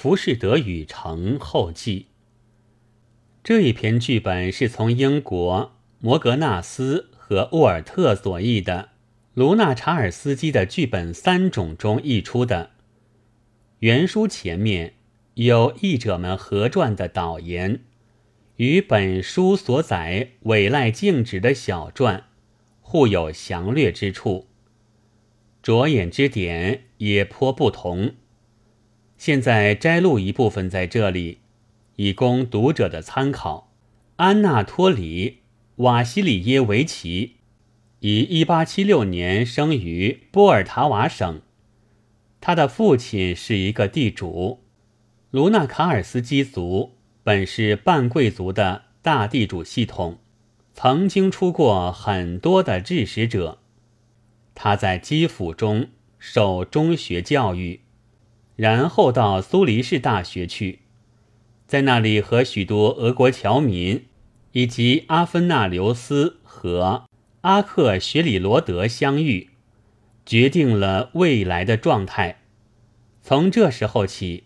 浮士德与城后记。这一篇剧本是从英国摩格纳斯和沃尔特所译的卢纳查尔斯基的剧本三种中译出的。原书前面有译者们合撰的导言，与本书所载委赖静止的小传互有详略之处，着眼之点也颇不同。现在摘录一部分在这里，以供读者的参考。安纳托里·瓦西里耶维奇，以1876年生于波尔塔瓦省，他的父亲是一个地主。卢纳卡尔斯基族本是半贵族的大地主系统，曾经出过很多的治使者。他在基辅中受中学教育。然后到苏黎世大学去，在那里和许多俄国侨民以及阿芬纳留斯和阿克雪里罗德相遇，决定了未来的状态。从这时候起，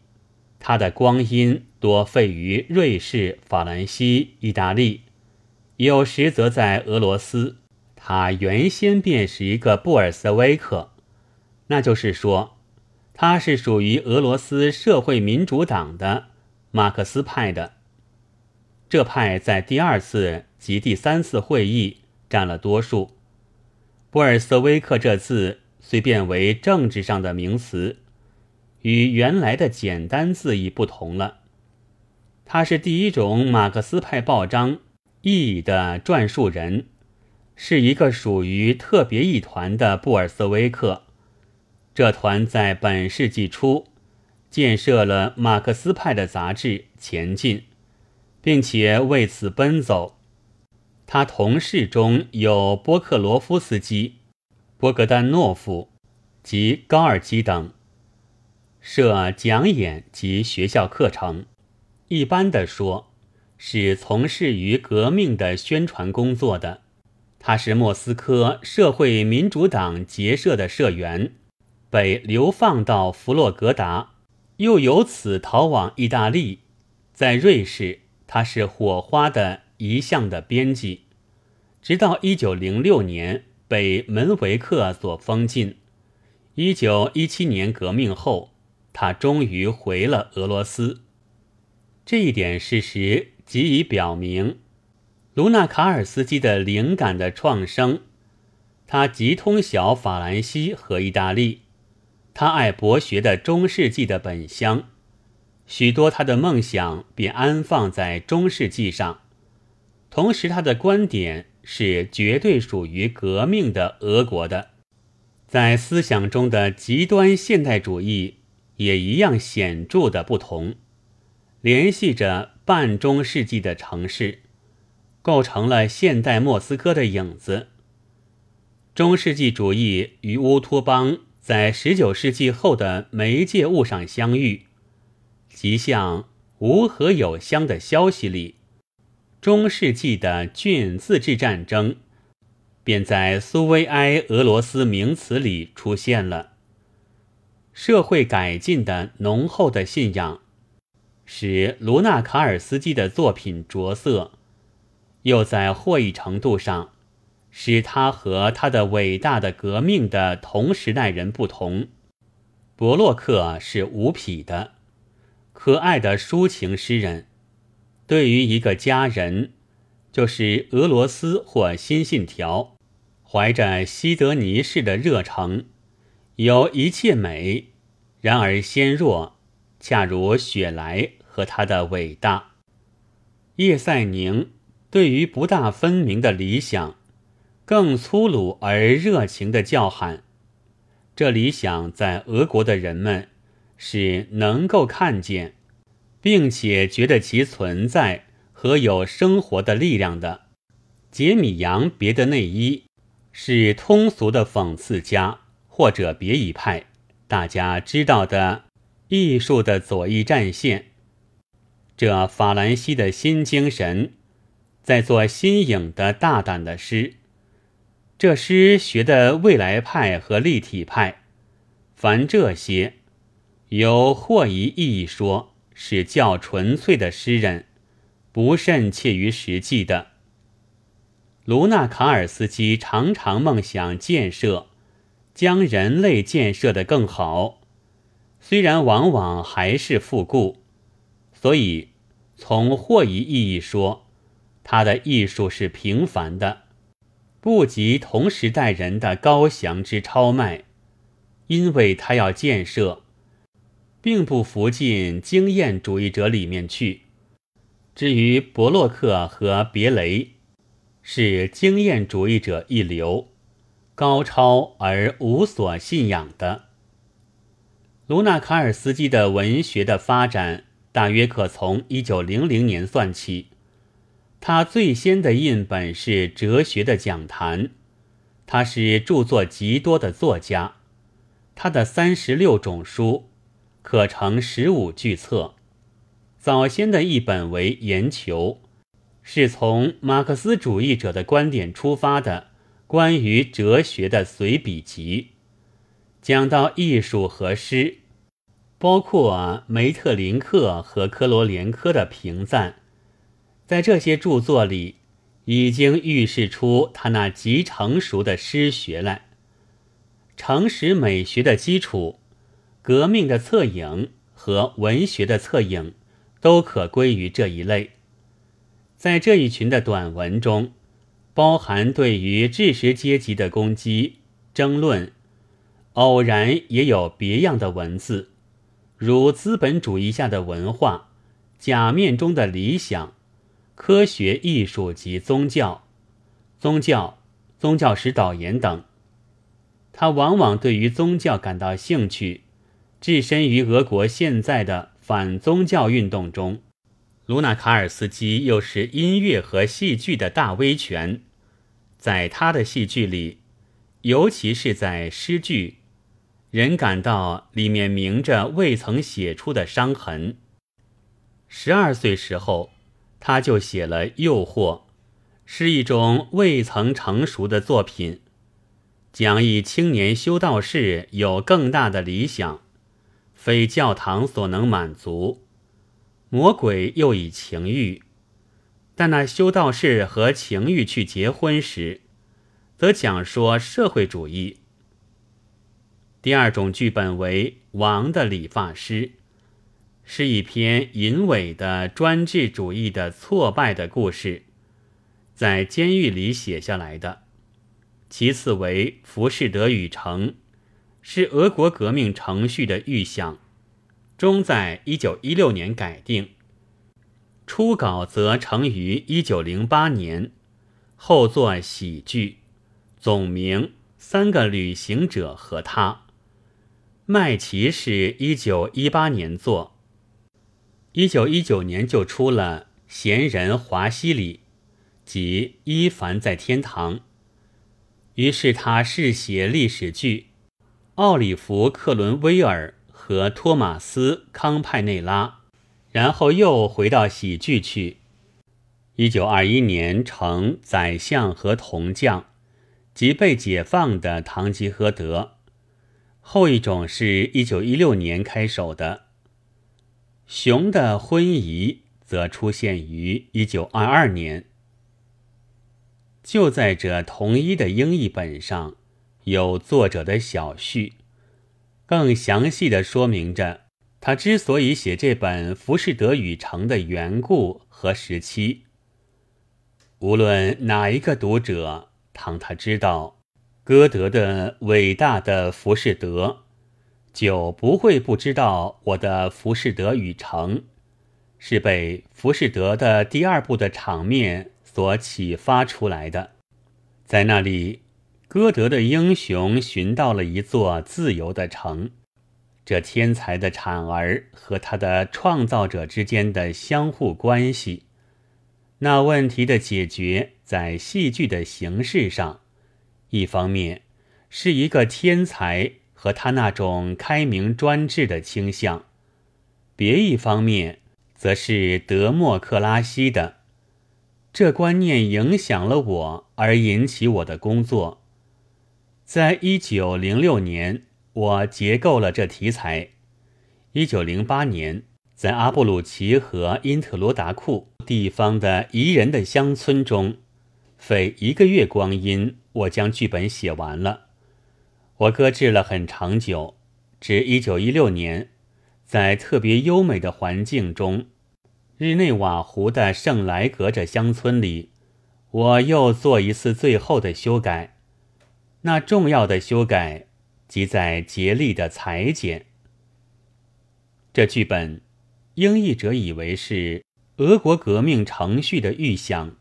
他的光阴多费于瑞士、法兰西、意大利，有时则在俄罗斯。他原先便是一个布尔瑟维克，那就是说。他是属于俄罗斯社会民主党的马克思派的，这派在第二次及第三次会议占了多数。布尔瑟维克这字虽变为政治上的名词，与原来的简单字义不同了。他是第一种马克思派报章意义的撰述人，是一个属于特别一团的布尔瑟维克。这团在本世纪初建设了马克思派的杂志《前进》，并且为此奔走。他同事中有波克罗夫斯基、波格丹诺夫及高尔基等，设讲演及学校课程。一般的说，是从事于革命的宣传工作的。他是莫斯科社会民主党结社的社员。被流放到弗洛格达，又由此逃往意大利。在瑞士，他是火花的一项的编辑，直到一九零六年被门维克所封禁。一九一七年革命后，他终于回了俄罗斯。这一点事实即已表明，卢纳卡尔斯基的灵感的创生，他极通晓法兰西和意大利。他爱博学的中世纪的本乡，许多他的梦想便安放在中世纪上。同时，他的观点是绝对属于革命的俄国的，在思想中的极端现代主义也一样显著的不同，联系着半中世纪的城市，构成了现代莫斯科的影子。中世纪主义与乌托邦。在十九世纪后的媒介物上相遇，即像《无和有相》的消息里，中世纪的郡自治战争，便在苏维埃俄罗斯名词里出现了。社会改进的浓厚的信仰，使卢纳卡尔斯基的作品着色，又在或一程度上。使他和他的伟大的革命的同时代人不同。伯洛克是无匹的、可爱的抒情诗人。对于一个家人，就是俄罗斯或新信条，怀着西德尼式的热诚，有一切美，然而纤弱，恰如雪莱和他的伟大。叶赛宁对于不大分明的理想。更粗鲁而热情的叫喊，这理想在俄国的人们是能够看见，并且觉得其存在和有生活的力量的。杰米扬别的内衣是通俗的讽刺家或者别一派，大家知道的艺术的左翼战线。这法兰西的新精神，在做新颖的大胆的诗。这诗学的未来派和立体派，凡这些，有或一意义说是较纯粹的诗人，不甚切于实际的。卢纳卡尔斯基常常梦想建设，将人类建设得更好，虽然往往还是复故，所以从或一意义说，他的艺术是平凡的。不及同时代人的高翔之超迈，因为他要建设，并不服进经验主义者里面去。至于伯洛克和别雷，是经验主义者一流，高超而无所信仰的。卢纳卡尔斯基的文学的发展，大约可从一九零零年算起。他最先的印本是哲学的讲坛，他是著作极多的作家，他的三十六种书可成十五巨册。早先的一本为《研求》，是从马克思主义者的观点出发的关于哲学的随笔集，讲到艺术和诗，包括梅特林克和科罗连科的评赞。在这些著作里，已经预示出他那极成熟的诗学来。诚实美学的基础、革命的侧影和文学的侧影，都可归于这一类。在这一群的短文中，包含对于知识阶级的攻击、争论，偶然也有别样的文字，如资本主义下的文化、假面中的理想。科学、艺术及宗教、宗教、宗教史导言等，他往往对于宗教感到兴趣，置身于俄国现在的反宗教运动中。卢纳卡尔斯基又是音乐和戏剧的大威权，在他的戏剧里，尤其是在诗句，人感到里面明着未曾写出的伤痕。十二岁时候。他就写了《诱惑》，是一种未曾成熟的作品，讲一青年修道士有更大的理想，非教堂所能满足。魔鬼又以情欲，但那修道士和情欲去结婚时，则讲说社会主义。第二种剧本为《王的理发师》。是一篇淫伪的专制主义的挫败的故事，在监狱里写下来的。其次为《浮士德与城》，是俄国革命程序的预想，终在一九一六年改定，初稿则成于一九零八年，后作喜剧，总名《三个旅行者和他》。麦琪是一九一八年作。一九一九年就出了《闲人华西里》及《伊凡在天堂》，于是他试写历史剧《奥里弗·克伦威尔和托马斯·康派内拉》，然后又回到喜剧去。一九二一年成《宰相和铜匠》及被解放的《堂吉诃德》，后一种是一九一六年开首的。熊的婚仪则出现于一九二二年。就在这同一的英译本上，有作者的小序，更详细的说明着他之所以写这本《浮士德与城》的缘故和时期。无论哪一个读者，当他知道歌德的伟大的《浮士德》。就不会不知道我的《浮士德与城》是被《浮士德》的第二部的场面所启发出来的。在那里，歌德的英雄寻到了一座自由的城，这天才的产儿和他的创造者之间的相互关系，那问题的解决在戏剧的形式上，一方面是一个天才。和他那种开明专制的倾向，别一方面则是德莫克拉西的这观念影响了我，而引起我的工作。在一九零六年，我结构了这题材，一九零八年，在阿布鲁奇和因特罗达库地方的宜人的乡村中，费一个月光阴，我将剧本写完了。我搁置了很长久，至一九一六年，在特别优美的环境中，日内瓦湖的圣莱格这乡村里，我又做一次最后的修改。那重要的修改，即在竭力的裁剪。这剧本，英译者以为是俄国革命程序的预想，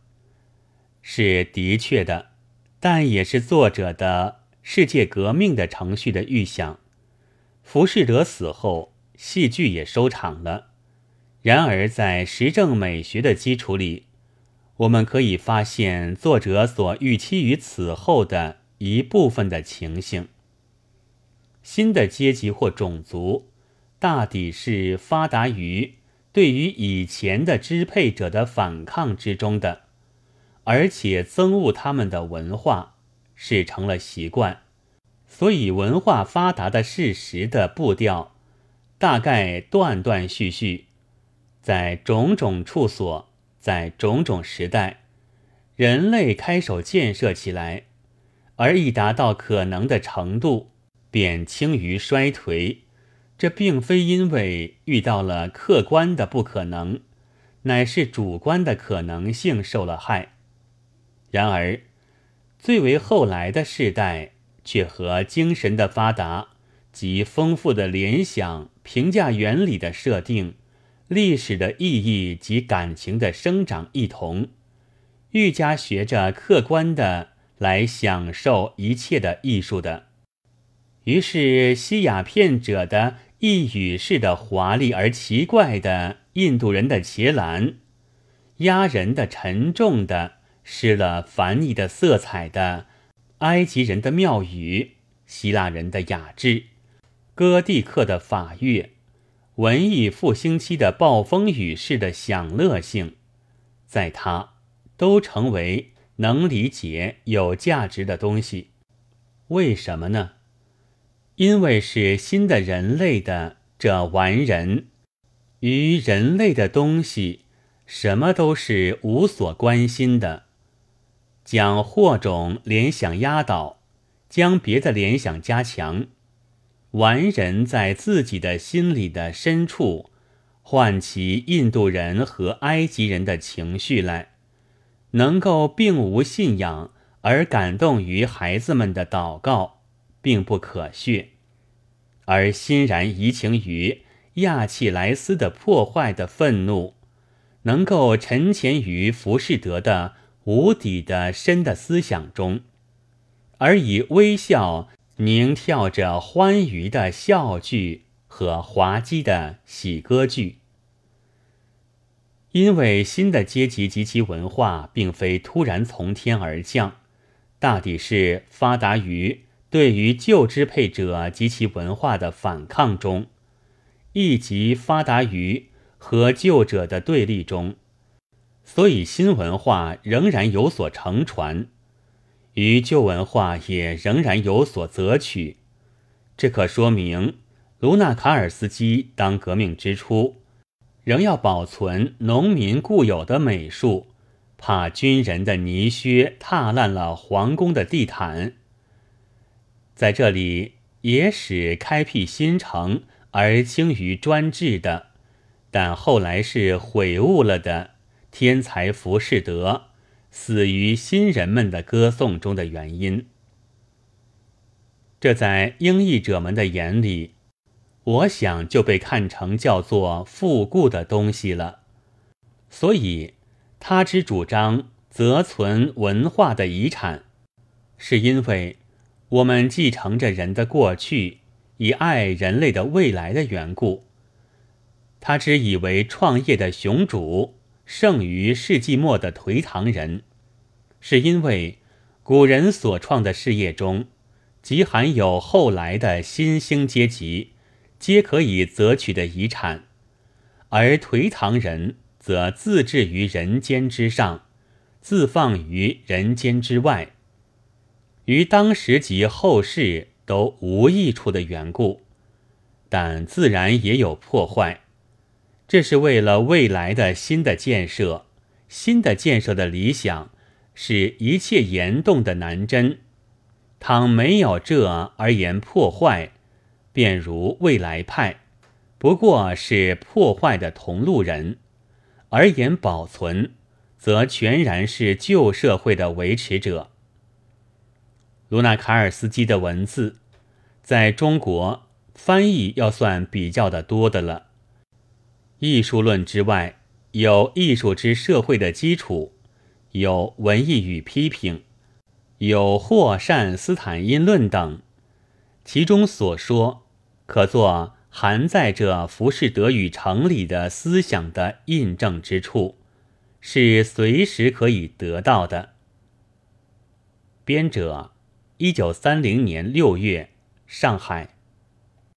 是的确的，但也是作者的世界革命的程序的预想。浮士德死后，戏剧也收场了。然而，在实证美学的基础里，我们可以发现作者所预期于此后的。一部分的情形，新的阶级或种族，大抵是发达于对于以前的支配者的反抗之中的，而且憎恶他们的文化是成了习惯，所以文化发达的事实的步调，大概断断续续，在种种处所，在种种时代，人类开手建设起来。而已达到可能的程度，便轻于衰颓。这并非因为遇到了客观的不可能，乃是主观的可能性受了害。然而，最为后来的世代，却和精神的发达及丰富的联想、评价原理的设定、历史的意义及感情的生长一同，愈加学着客观的。来享受一切的艺术的，于是西雅片者的一语式的华丽而奇怪的印度人的茄兰，压人的沉重的失了繁逸的色彩的埃及人的庙宇，希腊人的雅致，哥蒂克的法乐，文艺复兴期的暴风雨式的享乐性，在他都成为。能理解有价值的东西，为什么呢？因为是新的人类的这完人，与人类的东西，什么都是无所关心的。将祸种联想压倒，将别的联想加强，完人在自己的心里的深处，唤起印度人和埃及人的情绪来。能够并无信仰而感动于孩子们的祷告，并不可恤；而欣然移情于亚契莱斯的破坏的愤怒，能够沉潜于浮士德的无底的深的思想中，而以微笑凝跳着欢愉的笑剧和滑稽的喜歌剧。因为新的阶级及其文化并非突然从天而降，大抵是发达于对于旧支配者及其文化的反抗中，亦即发达于和旧者的对立中，所以新文化仍然有所承传，与旧文化也仍然有所择取。这可说明卢纳卡尔斯基当革命之初。仍要保存农民固有的美术，怕军人的泥靴踏烂了皇宫的地毯。在这里也使开辟新城而轻于专制的，但后来是悔悟了的天才浮士德，死于新人们的歌颂中的原因。这在英译者们的眼里。我想就被看成叫做复故的东西了，所以他之主张则存文化的遗产，是因为我们继承着人的过去，以爱人类的未来的缘故。他之以为创业的雄主胜于世纪末的颓唐人，是因为古人所创的事业中，即含有后来的新兴阶级。皆可以择取的遗产，而颓唐人则自置于人间之上，自放于人间之外，于当时及后世都无益处的缘故，但自然也有破坏。这是为了未来的新的建设，新的建设的理想是一切言动的南针。倘没有这而言破坏，便如未来派，不过是破坏的同路人；而言保存，则全然是旧社会的维持者。卢纳卡尔斯基的文字，在中国翻译要算比较的多的了。艺术论之外，有艺术之社会的基础，有文艺与批评。有霍善斯坦因论等，其中所说，可作含在这浮士德与城里的思想的印证之处，是随时可以得到的。编者，一九三零年六月，上海。